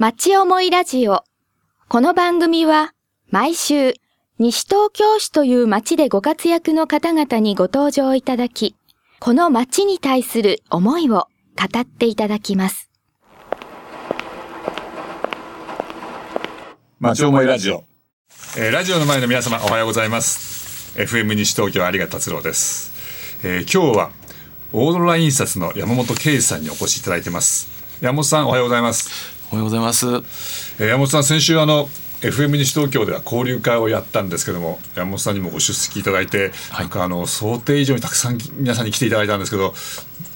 町思いラジオ。この番組は毎週西東京市という町でご活躍の方々にご登場いただき、この町に対する思いを語っていただきます。町思いラジオ、えーラジオの前の皆様おはようございます。FM 西東京有賀達郎です、えー今日はオーロラ印刷の山本圭さんにお越しいただいてます。山本さんおはようございます、おはようございます。えー山本さん先週あの FM 西東京では交流会をやったんですけども山本さんにもご出席いただいて、はい。なんかあの想定以上にたくさん皆さんに来ていただいたんですけど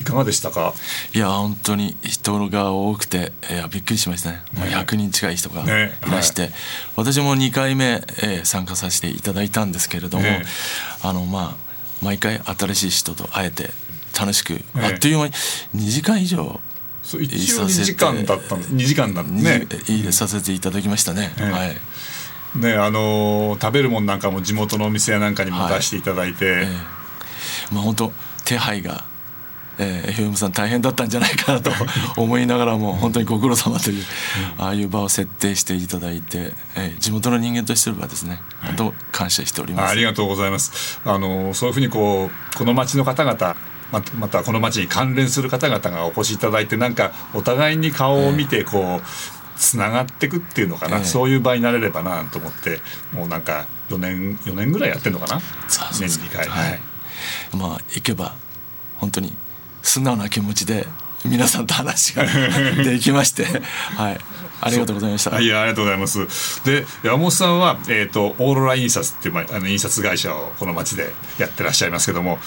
いかがでしたか？いや本当に人が多くて、えーびっくりしましたね。もう100人近い人がいねらして、私も2回目、えー参加させていただいたんですけれども、ね。あのまあ毎回新しい人と会えて楽しく、ね。あっという間に2時間以上そう一応2時間だったん2時間だったねね入れさせていただきましたね。ねはい。ねあのー食べるもんなんかも地元のお店やなんかにも出していただいて、えーまあ本当手配が、えー、FM さん大変だったんじゃないかなと 思いながらも本当にご苦労様という、ああいう場を設定していただいて、えー地元の人間としてはですね本当感謝しております。あありがとうございます。あのそういうふうにこうこの町の方々またまたこの町に関連する方々がお越しいただいてなんかお互いに顔を見てこうつながっていくっていうのかな、ええ。そういう場になれればなと思ってもうなんか4年4年ぐらいやってんのかな？年に2回、はい。まあ行けば本当に素直な気持ちで皆さんと話が できまして、はい、ありがとうございました。はい、いやありがとうございます。で山本さんは、えー、とオーロラ印刷っていう、まあ、あの印刷会社をこの町でやってらっしゃいますけども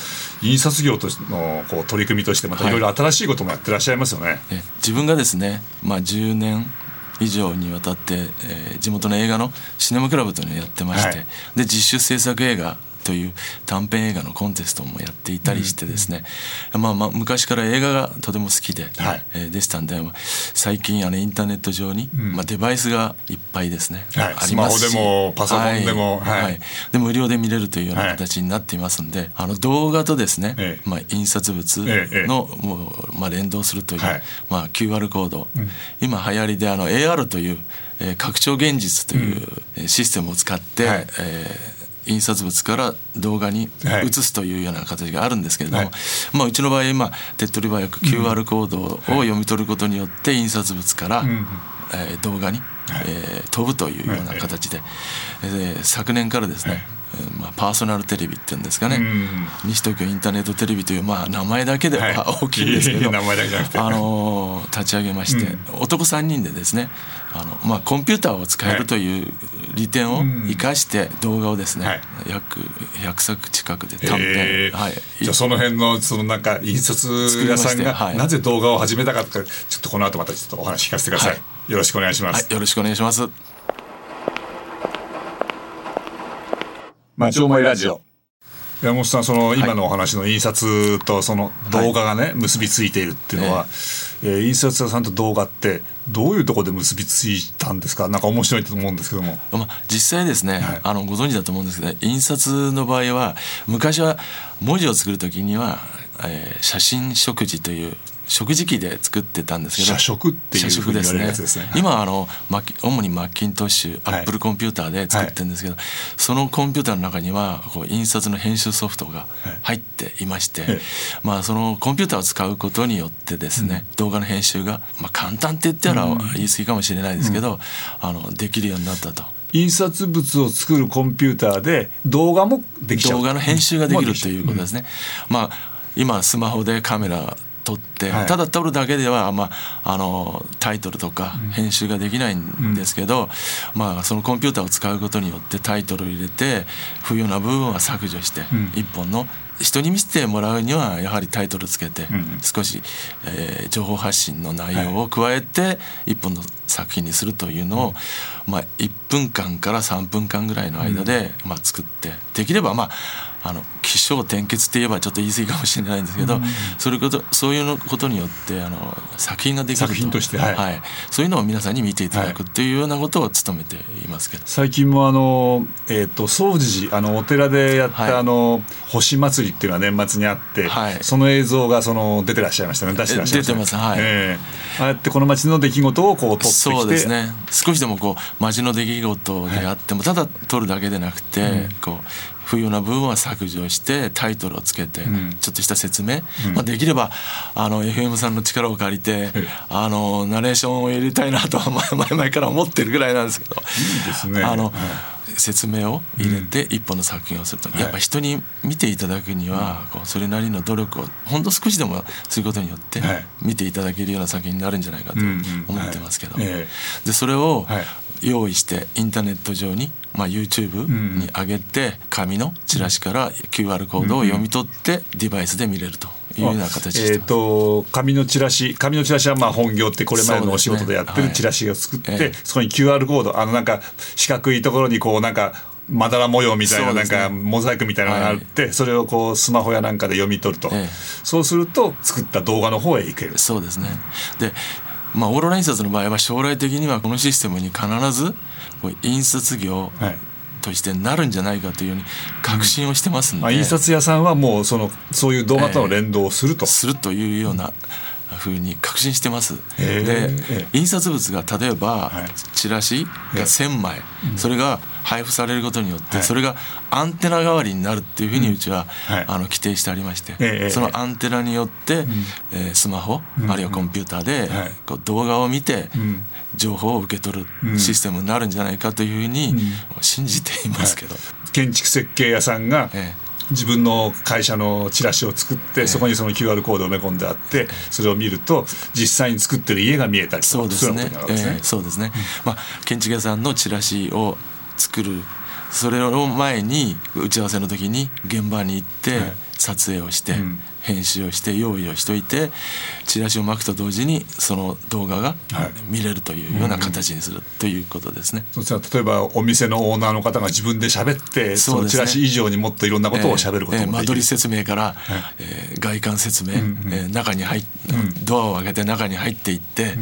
印刷業としてのこう取り組みとしてまたいろいろ新しいこともやってらっしゃいますよね。え自分がですね、まあ、10年以上にわたって、えー地元の映画のシネマクラブというのをやってまして、はいで実習制作映画という短編映画のコンテストもやっていたりしてですね、まあ、まあ昔から映画がとても好きで、はい。えーでしたんでまあ最近あのインターネット上に、まあ、デバイスがいっぱいですね、はい。ありますし。スマホでもパソコンでもはい。はい。で無料で見れるというようはない。形になっていますんで、あの動画とですね、ええ。まあ、印刷物の、ええもうまあ、連動するという、はい。まあ、QR コード、今流行りであの AR という、えー拡張現実という、えーシステムを使って、はい。えー印刷物から動画にはい移すというような形があるんですけれども、はい。まあ、うちの場合今手っ取り早く QR コードを読み取ることによって印刷物から、んえー動画に、えー飛ぶというような形で、えー昨年からですね、えーまあ、パーソナルテレビっていうんですかね、ん。西東京インターネットテレビという、まあ、名前だけでは大きいんですけど、いえいあのー立ち上げまして、男3人でですねあの、まあ、コンピューターを使えるという利点を生かして動画をですね、はい。約100作近くで短えー編、はい、じゃあその辺のそのなんか印刷屋さんがはい。なぜ動画を始めたかとかちょっとこの後またちょっとお話聞かせてください、はい。よろしくお願いします、はい、よろしくお願いします。町思いラジオ。山本さんその今のお話の印刷とその動画がね、結びついているっていうのは、えー印刷屋さんと動画ってどういうところで結びついたんですか？なんか面白いと思うんですけども。まあ、実際ですね、はい。あのご存知だと思うんですけど印刷の場合は昔は文字を作る時には、えー写真食事という食事機で作ってたんですけど写食っていううに言われるねやつですね。今はあの主にマッキントッシュアはい。ップルコンピューターで作ってるんですけど、そのコンピューターの中にはこう印刷の編集ソフトが入っていまして、ええまあ、そのコンピューターを使うことによってですね、動画の編集が、まあ、簡単って言ったら言い過ぎかもしれないですけど、あのできるようになったと。印刷物を作るコンピューターで動画もできちゃう。動画の編集ができるもということですね。まあ今スマホでカメラ撮って、はい。ただ撮るだけでは、まあ、あのタイトルとか編集ができないんですけど、まあ、そのコンピューターを使うことによってタイトルを入れて不要な部分は削除して、一本の人に見せてもらうにはやはりタイトルつけて、ん。少し、えー情報発信の内容を加えて一本の作品にするというのを、まあ、1分間から3分間ぐらいの間で、まあ、作ってできればまああの起承転結って言えばちょっと言い過ぎかもしれないんですけど、それことそういうのことによってあの作品ができる作品として。はい。はい、そういうのを皆さんに見ていただくっていうようなことを努めていますけど、最近もあの、えー、と総持寺あのお寺でやった、はい。あの星祭りっていうのが年末にあって、はい。その映像がその出てらっしゃいましたね。出してらっしゃいました。出てます。はい。ええ。ああやってこの町の出来事をこう撮っそうですね。少しでもこう街の出来事であっても、ただ撮るだけでなくて、こう不要な部分は削除してタイトルをつけて、ちょっとした説明、まあ、できればあの FM さんの力を借りて、あのナレーションを入れたいなとは前々から思ってるぐらいなんですけどいいですね。あの、はい。説明を入れて一本の作品をすると、やっぱ人に見ていただくには、こうそれなりの努力をほんの少しでもすることによってはい。見ていただけるような作品になるんじゃないかと思ってますけど、でそれをはい用意してインターネット上に、まあ、YouTube に上げて紙のチラシから QR コードを読み取ってデバイスで見れるというような形えっ、てます。と紙のチラシ紙のチラシはまあ本業ってこれまでのお仕事でやってるチラシを作ってそ,、はいええこに QR コードあのなんか四角いところにこうなんかまだら模様みたいななんかモザイクみたいなのがあって、それをこうスマホやなんかで読み取ると、ええ。そうすると作った動画の方へ行ける。そうですね。で、まあオーロラ印刷の場合は将来的にはこのシステムに必ずこう印刷業はい。としてなるんじゃないかというように確信をしてますんで、まあ、印刷屋さんはもうそのそういう動画との連動をすると、するというようなふうに確信してます。でえ印刷物が例えば、はい。チラシが1,000枚、それが配布されることによって、はい。それがアンテナ代わりになるっていうふうにうちは、はい。あの規定してありまして、ええそのアンテナによって、えースマホ、あるいはコンピューターで、はい。こう動画を見て、ん。情報を受け取るシステムになるんじゃないかというふうに信じていますけど、建築設計屋さんがえ自分の会社のチラシを作って、そこにその QR コードを埋め込んであってそれを見ると実際に作ってる家が見えたりとかそうですね。そういうようなことになるわけですね。ええそうですね、まあ建築屋さんのチラシを作る。それを前に打ち合わせの時に現場に行ってはい。撮影をして、ん編集をして用意をしといてチラシを巻くと同時にその動画がはい。見れるというような形にするということですね。そしたら例えばお店のオーナーの方が自分で喋ってそのチラシ以上にもっといろんなことを喋ることええもできる。間取り説明から、えー外観説明、えー中に入っドアを開けて中に入っていって、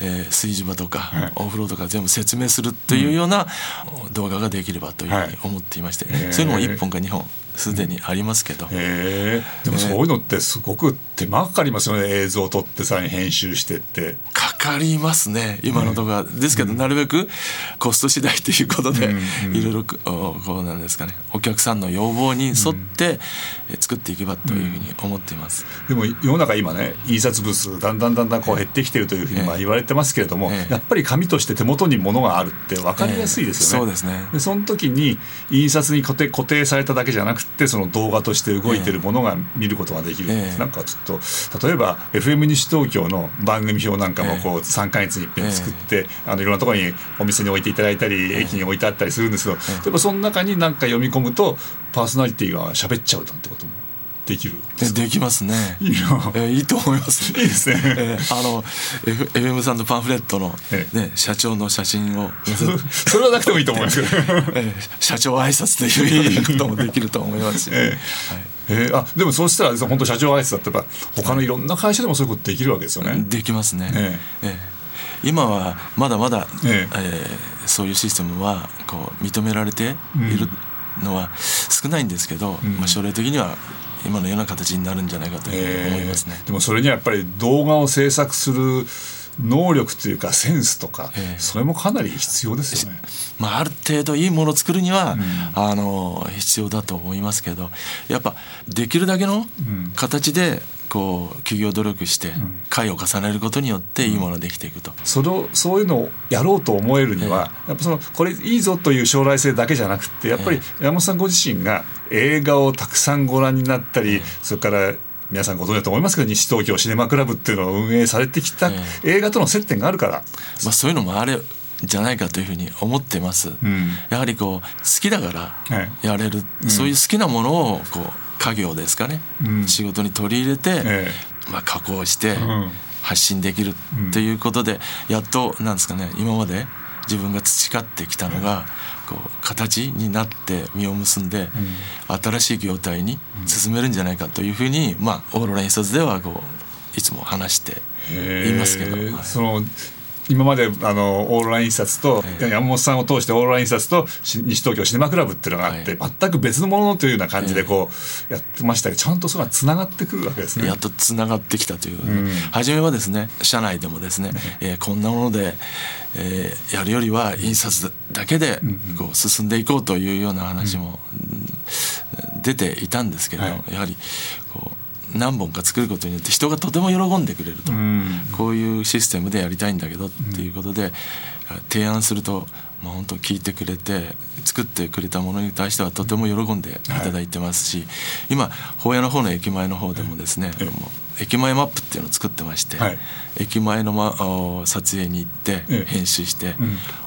えー炊事場とか、はい。お風呂とか全部説明するというような動画ができればというふうに思っていまして、はいそういうのも1本か2本すでにありますけど、でもそういうのってすごく手間かかりますよね。映像を撮ってさらに編集してってかかりますね今のところは、ですけどなるべくコスト次第ということで、いろいろこうなんですかね。お客さんの要望に沿って、えー作っていけばというふうに思っています。でも世の中今ね印刷物だんだんだんだんこう減ってきてるというふうにまあ言われてますけれども、ええ。やっぱり紙として手元に物があるって分かりやすいですよね。ええ。そうですね。でその時に印刷に固定固定されただけじゃなくてその動画として動いてるものが見ることができる、ええ。なんかちょっと例えば FM 西東京の番組表なんかもこう3か月に一遍作って、あのいろんなところにお店に置いていただいたり、駅に置いてあったりするんですけど、例え。ばその中に何か読み込むとパーソナリティが喋っちゃうなんてこともできる。えできますね。いいなえいいと思います。いいですね。えあの、FM さんのパンフレットの、えね、社長の写真を それはなくてもいいと思いますけど。え社長挨拶ということもできると思いますし、えええー。あでもそうしたら本当社長挨拶だってやっぱ他のいろんな会社でもそういうことできるわけですよね。できますね、ええ。え今はまだまだ、ええ。えーそういうシステムはこう認められているのは少ないんですけど、まあ、将来的には今のような形になるんじゃないかと思いますね。でもそれにはやっぱり動画を制作する能力というかセンスとか、ええ。それもかなり必要ですよね。まあ、ある程度いいものを作るには、あの必要だと思いますけどやっぱできるだけの形でこう企業努力して回を重ねることによっていいものができていくと。それをそういうのをやろうと思えるには、やっぱそのこれいいぞという将来性だけじゃなくてやっぱり山本さんご自身が映画をたくさんご覧になったり、それから皆さんご存知だと思いますけど西東京シネマクラブっていうのを運営されてきたえ映画との接点があるから、まあ、そういうのもあれじゃないかというふうに思ってます、ん。やはりこう好きだからはいやれる、そういう好きなものをこう家業ですかね、うん。仕事に取り入れて、えまあ、加工してん。発信できるということで、やっとなんですかね今まで自分が培ってきたのがこう形になって実を結んで、新しい業態に進めるんじゃないかというふうに、まあ、オーロラ印刷ではこういつも話していますけど、はい。その今まであのオーロラ印刷と、え山本さんを通してオーロラ印刷とし西東京シネマクラブっていうのがあって、全く別のものというような感じでこうやってましたけどちゃんとそれがつながってくるわけですね。やっとつながってきたという、初めはですね社内でもですね、えーこんなもので、えーやるよりは印刷だけでこう進んでいこうというような話も、うん。出ていたんですけれど、はい。やはり何本か作ることによって人がとても喜んでくれると、ん。こういうシステムでやりたいんだけどっていうことで、提案すると、まあ、本当聞いてくれて作ってくれたものに対してはとても喜んでいただいてますし、今法屋の方の駅前の方でもですね、駅前マップっていうのを作ってまして、はい。駅前の、ま、お撮影に行ってええ。編集して、ん。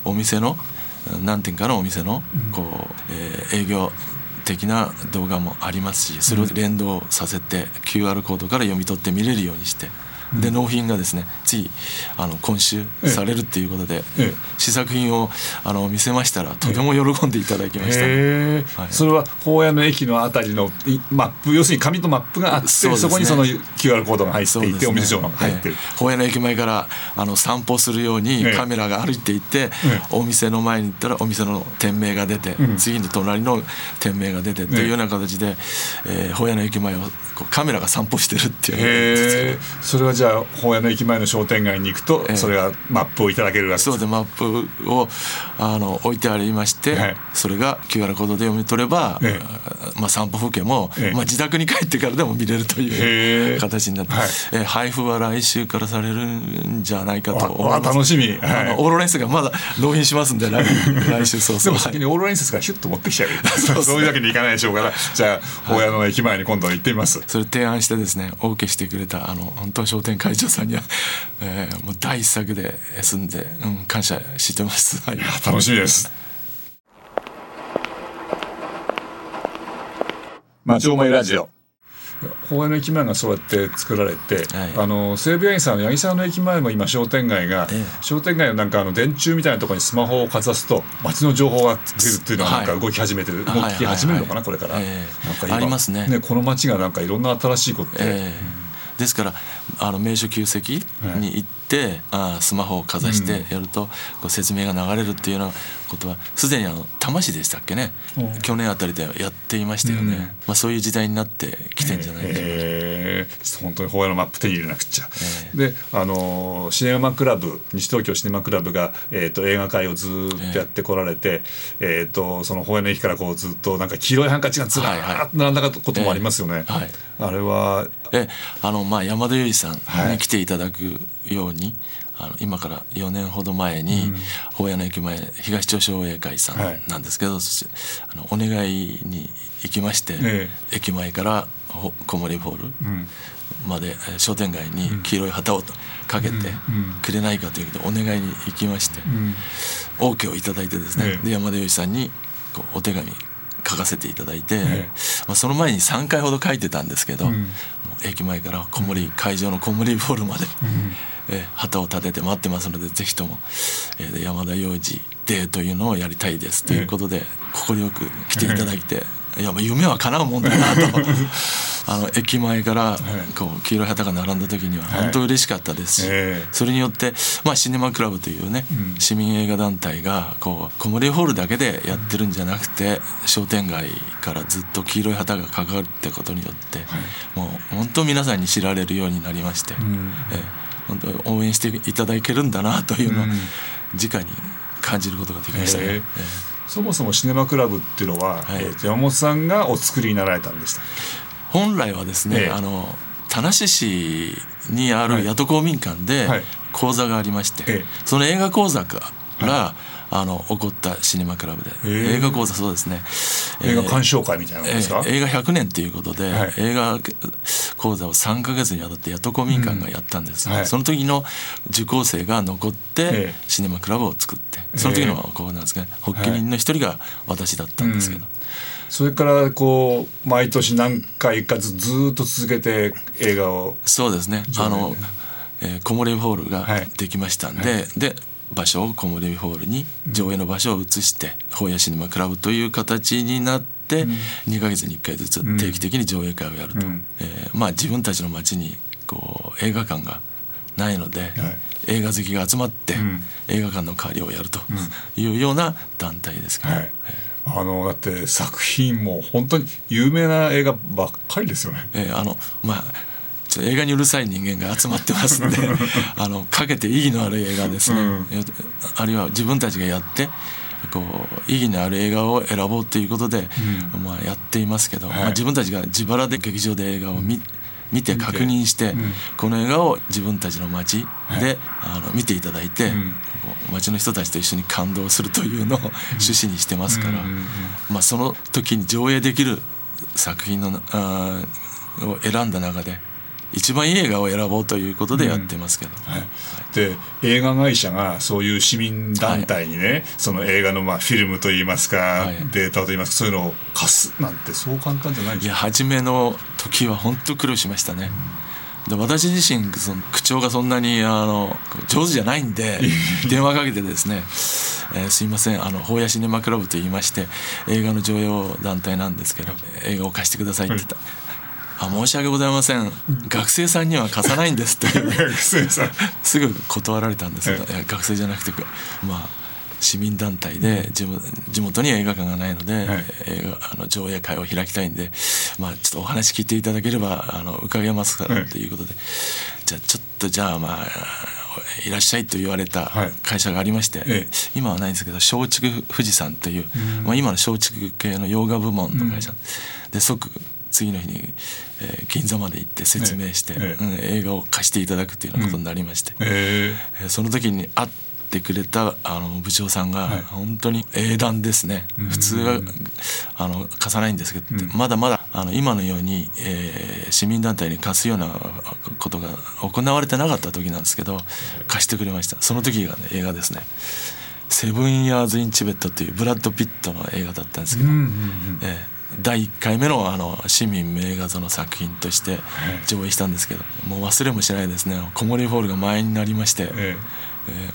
お店の何店かのお店のこう、えー営業的な動画もありますしそれを連動させて QR コードから読み取って見れるようにして。で納品がですねついあの今週されるっていうことで、ええ。試作品をあの見せましたらとても喜んでいただきました、へえ、はい。それは法屋の駅のあたりのいマップ要するに紙とマップがあってそ,、ね。こにその QR コードが入っていて、ね。お店が入ってる、ええ。保谷の駅前からあの散歩するようにええ。カメラが歩いていって、えお店の前に行ったらお店の店名が出て、うん。次の隣の店名が出てっていうような形で、えー、保谷の駅前をカメラが散歩してるっていうへえ。それはじゃあ法屋の駅前の商店街に行くと、ええ。それがマップをいただけるわけそうでマップをあの置いてありまして、はいそれが QR コードで読み取れば、えまあ、散歩風景も、ええ。まあ、自宅に帰ってからでも見れるとへいえ。う形になって、はい。えー配布は来週からされるんじゃないかと思いあます。楽しみ、はい。あのオーロラインスがまだ納品しますんで 来来週そうでそう。も先にオーロラインスからヒュッと持ってきちゃう。そうそう。いうわけにいかないでしょうから。じゃあ法屋の駅前に今度は行ってみます、それ提案してですね OK してくれたあの本当商店会長さんには、えーもう第一作で済んで、うん、感謝してます。はい。楽しみです。町思いラジオ。法屋の駅前がそうやって作られて、はい。あの西武園員さんの八木沢の駅前も今商店街が、ええ。商店街のなんかあの電柱みたいなところにスマホをかざすと街の情報が出るっていうのがなんかはい。動き始めてる、はい。動き始めるのかな、はい。これから、ええ。なんか今。ありますね。この街がなんかいろんな新しいことで、えーですからあの名所旧跡に行って、あースマホをかざしてやると、こう説明が流れるっていうようなことはすでにあの多摩市でしたっけね、う。ん去年あたりでやっていましたよね、うん。まあ、そういう時代になってきてんじゃないでしょうか。えー、本当に法屋のマップ手に入れなくちゃ、えであのーシネマクラブ西東京シネマクラブが、えー、と映画会をずーっとやってこられて、えー、とその法屋の駅からこうずっとなんか黄色いハンカチがずらーっと並んだこともありますよね、えーはい。あれは。えあのまあ山田裕二さはい。んに来ていただくように、あの今から4年ほど前に法屋の駅前東町商栄会さはい。んなんですけど、そしてあのお願いに行きまして、え駅前からほ小森ホールん。まで、えー商店街に黄色い旗をかけてくれないかということでお願いに行きまして、OK をいただいてですね、ええ。で山田裕二さんにこうお手紙書かせていただいて、えまあ、その前に3回ほど書いてたんですけど、もう駅前から小森会場の小森ボールまで、えー旗を立てて待ってますのでぜひとも、え山田洋次デーというのをやりたいですということで快く来ていただいて、いやまあ夢は叶うもんだなと。あの駅前からこう黄色い旗が並んだ時には本当嬉しかったです。し、ええ。それによって、まあ、シネマクラブというね、市民映画団体がこう小森ホールだけでやってるんじゃなくて、商店街からずっと黄色い旗がかかるってことによって、もう本当皆さんに知られるようになりまして、ええ。本当に応援していただけるんだなというのを、直に感じることができましたね。ええ。ええそもそもシネマクラブっていうのは、はい。えーと山本さんがお作りになられたんでした。本来はですね、ええ。あの田無市にある八戸公民館ではい。講座がありまして、ええ。その映画講座から、あの起こったシネマクラブで、ええ。映画講座そうですね。映画鑑賞会みたいなのですか、えー映画100年ということで、はい。映画講座を3か月にわたって八戸公民館がやったんです、うん。はい。その時の受講生が残って、ええ。シネマクラブを作ってその時のこうなんですかね発起人の一人が私だったんですけど、それからこう毎年何回かずずーっと続けて映画を。そうですね。あの、えー、木漏れホールがはい。できましたんで、で場所を木漏れホールに上映の場所を移して本屋シネマクラブという形になって、2ヶ月に1回ずつ定期的に上映会をやると、うん。えーまあ自分たちの街にこう映画館がないので、映画好きが集まって、ん。映画館の代わりをやるというような団体ですから、はい。あのだって作品も本当に有名な映画ばっかりですよね。えーあのまあ映画にうるさい人間が集まってますんで あのかけて意義のある映画ですね、うん。あるいは自分たちがやってこう意義のある映画を選ぼうということで、まあ、やっていますけど、まあ、自分たちが自腹で劇場で映画を見見て確認して、この映画を自分たちの街で、あの見ていただいて、こう街の人たちと一緒に感動するというのを趣旨にしてますから、まあ、その時に上映できる作品のあーを選んだ中で一番いい映画を選ぼうということでやってますけど、で映画会社がそういう市民団体にね、その映画のまあフィルムといいますか、はい。データといいます。かそういうのを貸すなんてそう簡単じゃないんですかいや初めの時は本当苦労しましたね。で私自身その口調がそんなにあの上手じゃないんで 電話かけてですね「えーすいませんあの法屋シネマクラブと言いまして映画の上映団体なんですけど映画を貸してください」って言った。ら「あ申し訳ございません。学生さんには貸さないんです」って。い う学生さん。すぐ断られたんですけど、え。いや学生じゃなくてまあ市民団体で地元地元に映画館がないので、はい。映画あの上映会を開きたいんで、まあ、ちょっとお話聞いていただければあの伺いますからということで、じゃあちょっとじゃあまあいらっしゃいと言われたはい。会社がありまして、ええ。今はないんですけど松竹富士山という、まあ、今の松竹系の洋画部門の会社、で即次の日に、えー銀座まで行って説明して、ええ。うん映画を貸していただくというようなことになりまして、ええ。ーその時に会ってくれたあの部長さんがはい。本当に英断ですね、普通はあの貸さないんですけど、まだまだあの今のように、えー市民団体に貸すようなことが行われてなかった時なんですけど貸してくれました。その時が、ね、映画ですね「セブン・ヤーズ・イン・チベット」というブラッド・ピットの映画だったんですけど、うんうんうん。えー第1回目のあの市民名画座の作品として上映したんですけどもう忘れもしないですね。小森ホールが前になりまして、ええ。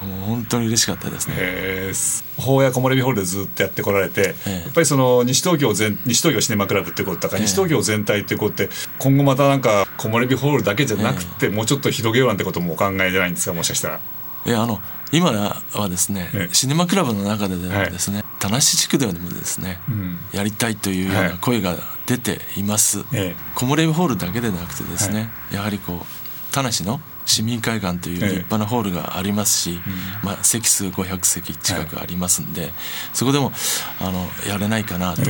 ーもう本当に嬉しかったですね。えー、法や木漏れ日ホールでずっとやってこられて、ええ。やっぱりその西東京全西東京シネマクラブってことだから、ええ。西東京全体ってことって今後またなんか木漏れ日ホールだけじゃなくて、もうちょっと広げようなんてこともお考えじゃないんですかもしかしたら。いやあの今はですね、ええ。シネマクラブの中でですね、田無地区でもですね、ん。やりたいというようはない。声が出ています、ええ。木漏れ日ホールだけでなくてですね、やはりこう田無の市民会館という立派なホールがありますし、まあ、席数500席近くありますんで、そこでもあのやれないかなと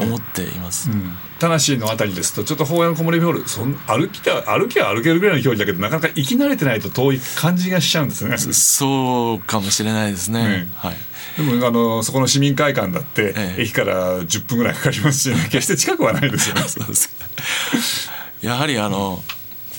思っています、田無のあたりですとちょっと法やの木漏れ日ホールそん歩きゃ歩きゃ歩けるぐらいの距離だけどなかなか行き慣れてないと遠い感じがしちゃうんですね。そうかもしれないですね、え。はい。でもあのそこの市民会館だって、ええ。駅から10分ぐらいかかりますし、ね、決して近くはないですよね。そうですか。やはりあの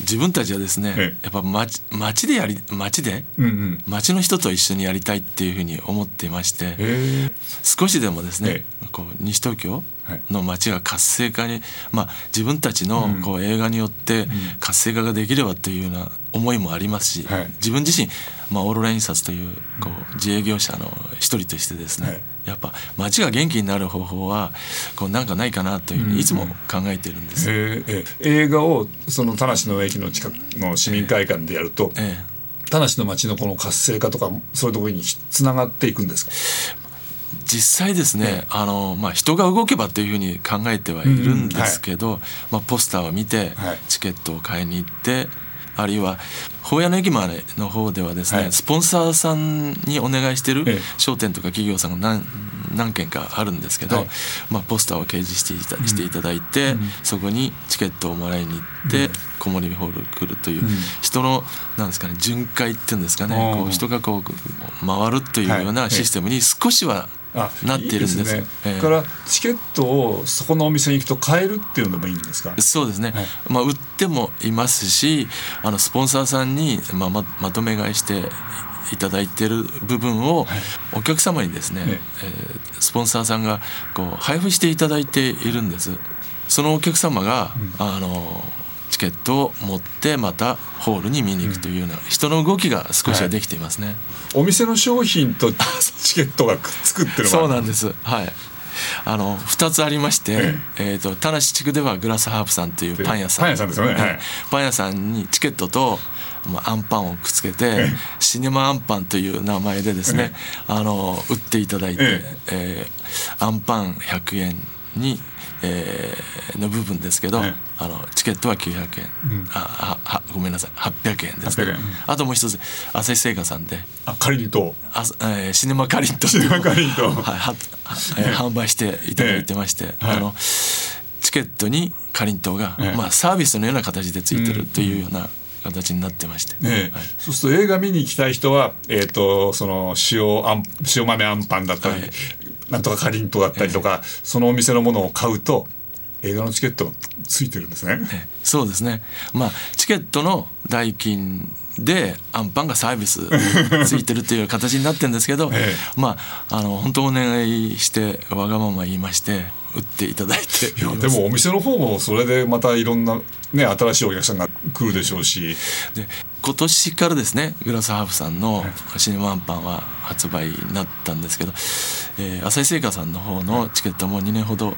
自分たちはですね、ええ。やっぱ町町でやり町で、うんうん。町の人と一緒にやりたいっていうふうに思っていまして、え。少しでもですねえ、こう西東京はい。の街が活性化に、まあ、自分たちのこう映画によって活性化ができればというような思いもありますし、はい。自分自身、まあ、オーロラ印刷というこう自営業者の一人としてですね、はいやっぱ街が元気になる方法はこうなんかないかなというふうにいつも考えてるんです。えええ映画をその田無の駅の近くの市民会館でやると、ええ。田無の街のこの活性化とかそういうところにつながっていくんですか？実際ですね、あのまあ、人が動けばというふうに考えてはいるんですけど、まあ、ポスターを見てはい。チケットを買いに行って、あるいは法屋の駅前の方ではですね、はい。スポンサーさんにお願いしてるええ。商店とか企業さんが何何件かあるんですけど、はい。まあ、ポスターを掲示していたしていただいて、そこにチケットをもらいに行って、木漏れ日ホール来るという、人のなんですかね巡回っていうんですかね、うんこう人がこう回るというようはないシステムに少しはあなっているんですいいね。ええ。だからチケットをそこのお店に行くと買えるっていうのでもいいんですか？そうですね、はい。まあ、売ってもいますしあのスポンサーさんに、まあ、ままとめ買いしていただいてる部分をお客様にですね、ええースポンサーさんがこう配布していただいているんです。そのお客様が、あのチケットを持ってまたホールに見に行くというような人の動きが少しはできていますね、お店の商品とチケットがくっつくっていうのがそうなんです。はい。あの2つありまして、えー、と田無地区ではグラスハープさんというパン屋さん。パン屋さんですよね。はい。えーパン屋さんにチケットと、まあ、アンパンをくっつけてシネマアンパンという名前でですねあの売っていただいて、ええ。ーアンパン100円に、えーの部分ですけど、はいあのチケットは900円、ああはごめんなさい。800円です、ね。800円。あともう一つ朝日製菓さんで。あ仮にとあ、えーシネマカリントシネマカリントはいははえー販売していただいてまして、はいあのチケットにかりんとうが、ええ。まあ、サービスのような形でついてるというような形になってまして、ねはい。そうすると映画見に行きたい人は、えー、とその塩あん塩豆あんパンだったり、はいなんとかかりんとうだったりとか、そのお店のものを買うと映画のチケットがついてるんですね。ええ。そうですね。まあチケットの代金でアンパンがサービス ついてるっていう形になってるんですけど、えまああの本当お願いしてわがまま言いまして売っていただいて。いやでもお店の方もそれでまたいろんな、ね、新しいお客さんが来るでしょうし。で今年からですねグラスハーフさんのシネマアンパンは発売になったんですけど、えー、朝日製菓さんの方のチケットも2年ほど、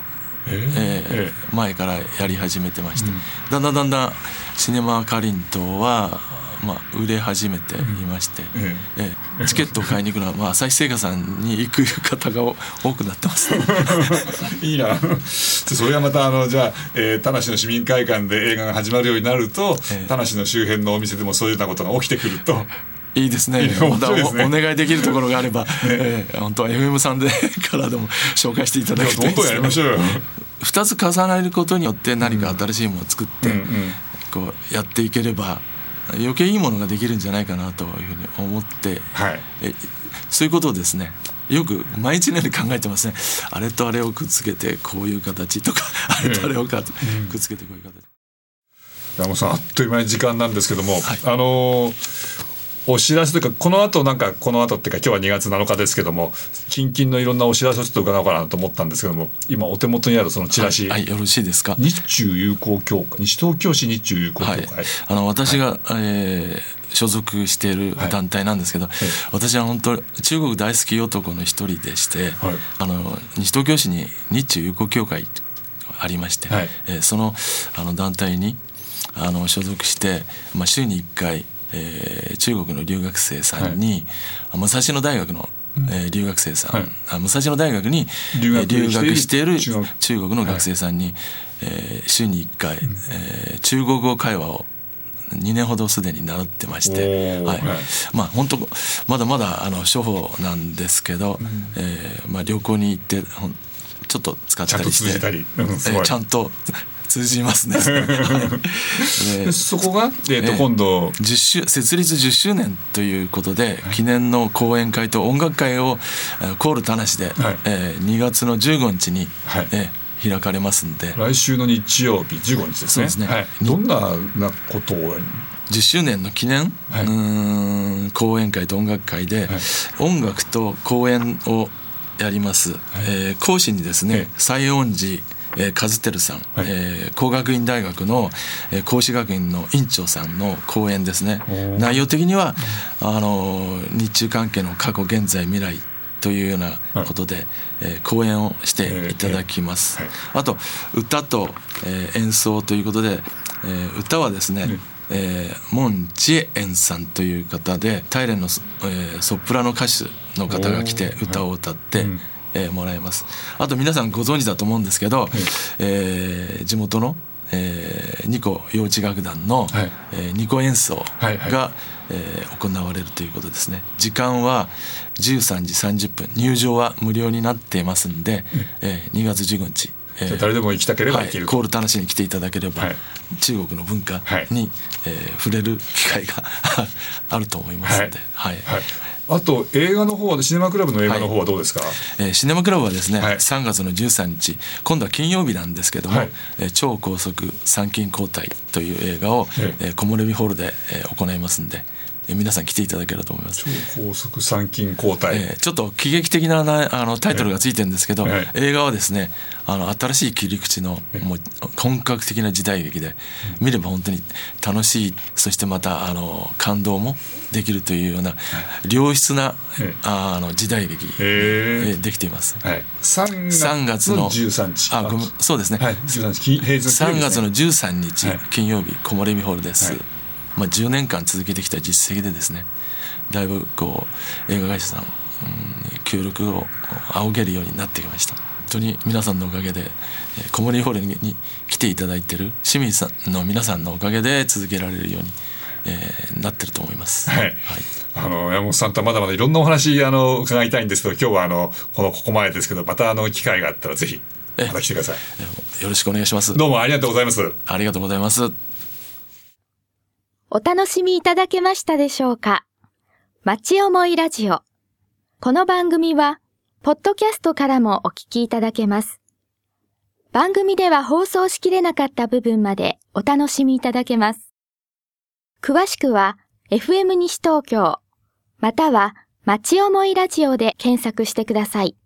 ええー前からやり始めてまして、だんだんだんだんシネマかりんとうは、まあ、売れ始めていまして、ええーチケットを買いに行くのは、まあ、朝日製菓さんに行く方が多くなってます、ね、いいな。それがまたあのじゃあ、えー田無の市民会館で映画が始まるようになると、ええ田無の周辺のお店でもそういうようなことが起きてくると。いいですね。ね。おお願いできるところがあれば、えー本当は FM さんで からでも紹介していただきたどんどんいです。ねやりましょうよ。2つ重なることによって何か新しいものを作って、うんうん。こうやっていければ余計いいものができるんじゃないかなというふうに思って、はい。えそういうことをですねよく毎日のように考えてますね。あれとあれをくっつけてこういう形とかあれとあれをかくっつけてこういう形。山本さんあっという間に時間なんですけども、はい。あのーお知らせというかこの後なんかこの後っていうか今日は2月7日ですけども近々のいろんなお知らせをちょっと伺おうかなと思ったんですけども今お手元にあるそのチラシ、はい、はいよろしいですか？日中友好協会。西東京市日中友好協会、はい、あの私が、えー所属している団体なんですけど、私は本当中国大好き男の一人でして、はい。あの西東京市に日中友好協会ありまして、はい。えーそのあの団体にあの所属して、まあ、週に1回、えー中国の留学生さんに、あ武蔵野大学のえー留学生さん、はい。あ武蔵野大学に留学えー留学している中国の学生さんに、えー週に1回、えー中国語会話を2年ほどすでに習ってまして、はい。はい。まあ本当まだまだあの初歩なんですけど、えーまあ、旅行に行ってちょっと使ったりしてちゃんと通じます ね。そこが、えーとええ今度。10周設立10周年ということで、記念の講演会と音楽会をえーコール田無で、はい。えー2月の15日に、はい。えー開かれますんで。来週の日曜日15日ですね。ですね。はい、どんななことを？10周年の記念、はい。うーん講演会と音楽会で、音楽と講演をやります、えー講師にですねええ。西園寺えー和輝さん、はい。えー工学院大学の、えー講師学院の院長さんの講演ですね。ー。内容的には、あのー日中関係の過去現在未来というようなことで、えー講演をしていただきます、ええあと歌と、えー演奏ということで、えー歌はですね、えー、モン・チエエンさんという方で大連のソ,、えーソプラノ歌手の方が来て歌を歌って、うんえーもらいます。あと皆さんご存知だと思うんですけど、えー地元の、えー、ニコ幼稚楽団の、はい。えーニコ演奏が、はいはい。えー行われるということですね。時間は13時30分。入場は無料になっていますんで、えー2月15日、えー誰でも行きたければはい行ける、コール田無に来ていただければ、はい。中国の文化に、はい。えー触れる機会が あると思いますので、はい。はい、あと映画の方はシネマクラブの映画の方はどうですか、えーシネマクラブはですね、はい。3月の13日。今度は金曜日なんですけども「はい。えー超高速参勤交代」という映画を、ええ。えー木漏れ日ホールで、えー行いますんで、えー皆さん来ていただければと思います。超高速参勤交代、えーちょっと喜劇的ななあのタイトルがついてるんですけど、え映画はですねあの新しい切り口のもう本格的な時代劇で見れば本当に楽しいそしてまたあの感動もできるというような良質なええ。あの時代劇、え。ーできています。はい、3 3月の月の13日。あごめんそうですね、はい、13日金平日3月の金曜日13日、はい。金曜日木漏れ日ホールです、はいまあ、10年間続けてきた実績でですねだいぶこう映画会社さんうん協力を仰げるようになってきましたと当に皆さんのおかげでえーコモリーホールに来ていただいてる清水さんの皆さんのおかげで続けられるように、えーなってると思います。はいあの山本さんとはまだまだいろんなお話あの伺いたいんですけど今日はあのこのここまでですけどまたあの機会があったらぜひまた来てくださいえーよろしくお願いします。どうもありがとうございますありがとうございます。お楽しみいただけましたでしょうか？町思いラジオ。この番組は、ポッドキャストからもお聞きいただけます。番組では放送しきれなかった部分までお楽しみいただけます。詳しくは、FM 西東京、または、町思いラジオで検索してください。